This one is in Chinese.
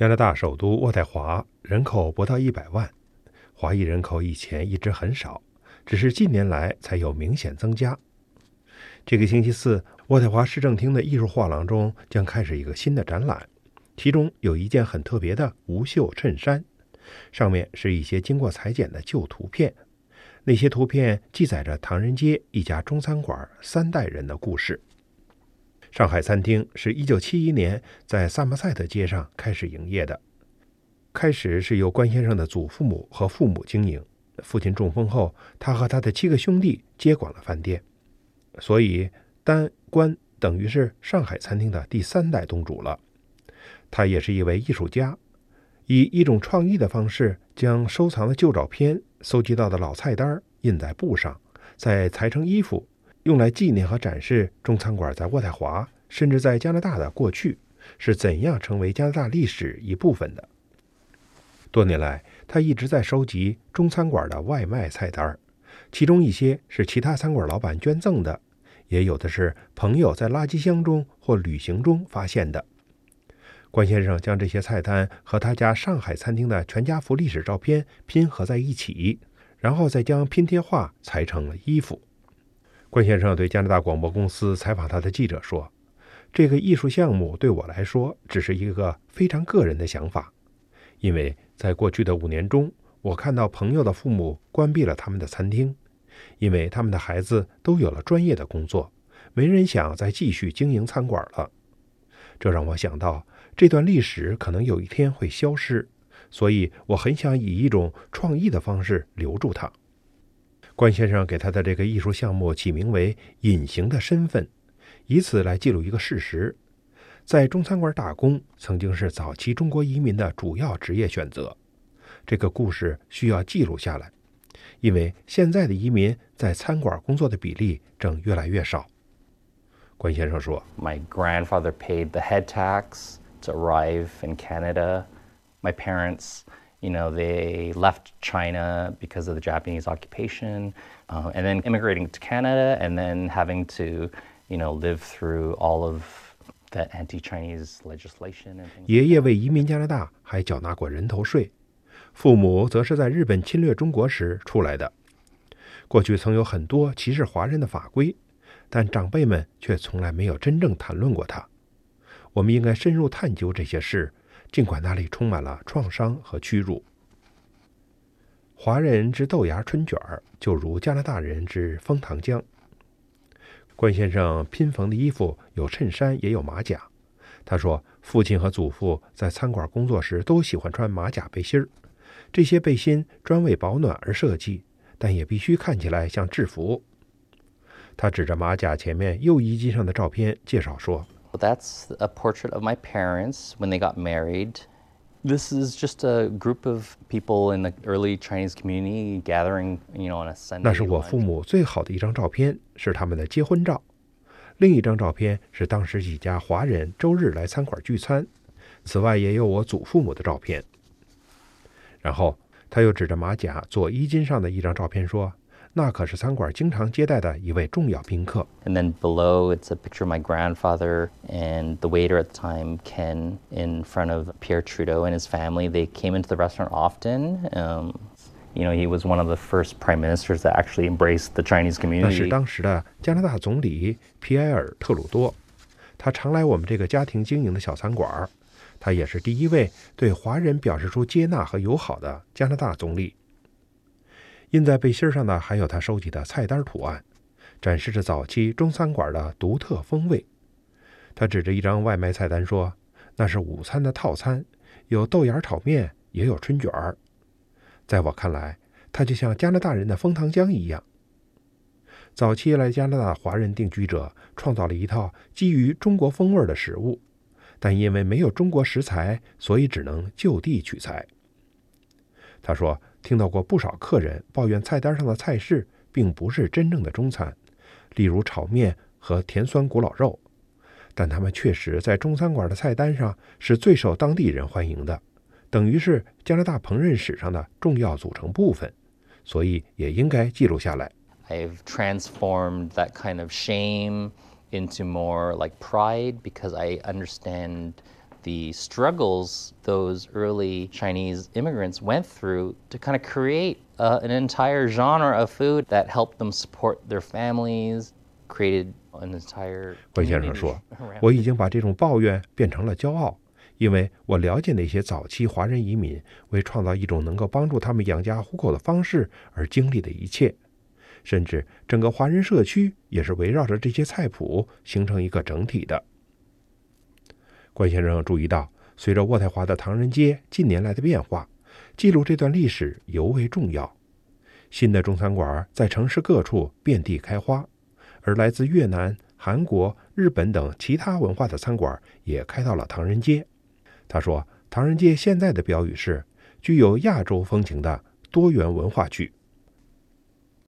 加拿大首都渥太华人口不到一百万，华裔人口以前一直很少，只是近年来才有明显增加。这个星期四，渥太华市政厅的艺术画廊中将开始一个新的展览，其中有一件很特别的无袖衬衫，上面是一些经过裁剪的旧图片，那些图片记载着唐人街一家中餐馆三代人的故事。上海餐厅是一九七一年在萨默塞特街上开始营业的，开始是由关先生的祖父母和父母经营，父亲中风后，他和他的七个兄弟接管了饭店。所以，丹关等于是上海餐厅的第三代东主了。他也是一位艺术家，以一种创意的方式，将收藏的旧照片、搜集到的老菜单印在布上，再裁成衣服，用来纪念和展示中餐馆在渥太华，甚至在加拿大的过去是怎样成为加拿大历史一部分的。多年来，他一直在收集中餐馆的外卖菜单，其中一些是其他餐馆老板捐赠的。也有的是朋友在垃圾箱中或旅行中发现的。关先生将这些菜单和他家上海餐厅的全家福历史照片拼合在一起，然后再将拼贴画裁成了衣服。关先生对加拿大广播公司采访他的记者说：“这个艺术项目对我来说只是一个非常个人的想法，因为在过去的五年中，我看到朋友的父母关闭了他们的餐厅。”因为他们的孩子都有了专业的工作，没人想再继续经营餐馆了。这让我想到，这段历史可能有一天会消失，所以我很想以一种创意的方式留住它。关先生给他的这个艺术项目起名为“隐形的身份”，以此来记录一个事实：在中餐馆打工曾经是早期中国移民的主要职业选择。这个故事需要记录下来。因为现在的移民在餐馆工作的比例正越来越少。关先生说：“My grandfather paid the head tax to arrive in Canada. My parents, you know, they left China because of the Japanese occupation, uh, and then immigrating to Canada, and then having to, you know, live through all of the anti-Chinese legislation and things. 爷爷为移民加拿大还缴纳过人头税。”父母则是在日本侵略中国时出来的。过去曾有很多歧视华人的法规，但长辈们却从来没有真正谈论过它。我们应该深入探究这些事，尽管那里充满了创伤和屈辱。华人之豆芽春卷儿，就如加拿大人之枫糖浆。关先生拼缝的衣服有衬衫，也有马甲。他说，父亲和祖父在餐馆工作时都喜欢穿马甲背心儿。这些背心专为保暖而设计，但也必须看起来像制服。他指着马甲前面右衣襟上的照片，介绍说：“That's a portrait of my parents when they got married. This is just a group of people in the early Chinese community gathering, you know, on a Sunday.” 那是我父母最好的一张照片，是他们的结婚照。另一张照片是当时几家华人周日来餐馆聚餐。此外，也有我祖父母的照片。然后他又指着马甲左衣襟上的一张照片说：“那可是餐馆经常接待的一位重要宾客。” And then below it's a picture of my grandfather and the waiter at the time, Ken, in front of Pierre Trudeau and his family. They came into the restaurant often. Um, you know, he was one of the first prime ministers that actually embraced the Chinese community. 那是当时的加拿大总理皮埃尔·特鲁多，他常来我们这个家庭经营的小餐馆。他也是第一位对华人表示出接纳和友好的加拿大总理。印在背心上的还有他收集的菜单图案，展示着早期中餐馆的独特风味。他指着一张外卖菜单说：“那是午餐的套餐，有豆芽炒面，也有春卷儿。”在我看来，他就像加拿大人的枫糖浆一样。早期来加拿大华人定居者创造了一套基于中国风味的食物。但因为没有中国食材，所以只能就地取材。他说：“听到过不少客人抱怨菜单上的菜式并不是真正的中餐，例如炒面和甜酸古老肉。但他们确实在中餐馆的菜单上是最受当地人欢迎的，等于是加拿大烹饪史上的重要组成部分，所以也应该记录下来。” I've transformed that kind of shame. into more like pride because I understand the struggles those early Chinese immigrants went through to kind of create uh, an entire genre of food that helped them support their families, created an entire. 关先生说：“我已经把这种抱怨变成了骄傲，因为我了解那些早期华人移民为创造一种能够帮助他们养家糊口的方式而经历的一切，甚至整个华人社区也是围绕着这些菜谱形成一个整体的。” 关先生注意到，随着渥太华的唐人街近年来的变化，记录这段历史尤为重要。新的中餐馆在城市各处遍地开花，而来自越南、韩国、日本等其他文化的餐馆也开到了唐人街。他说：“唐人街现在的标语是具有亚洲风情的多元文化区。”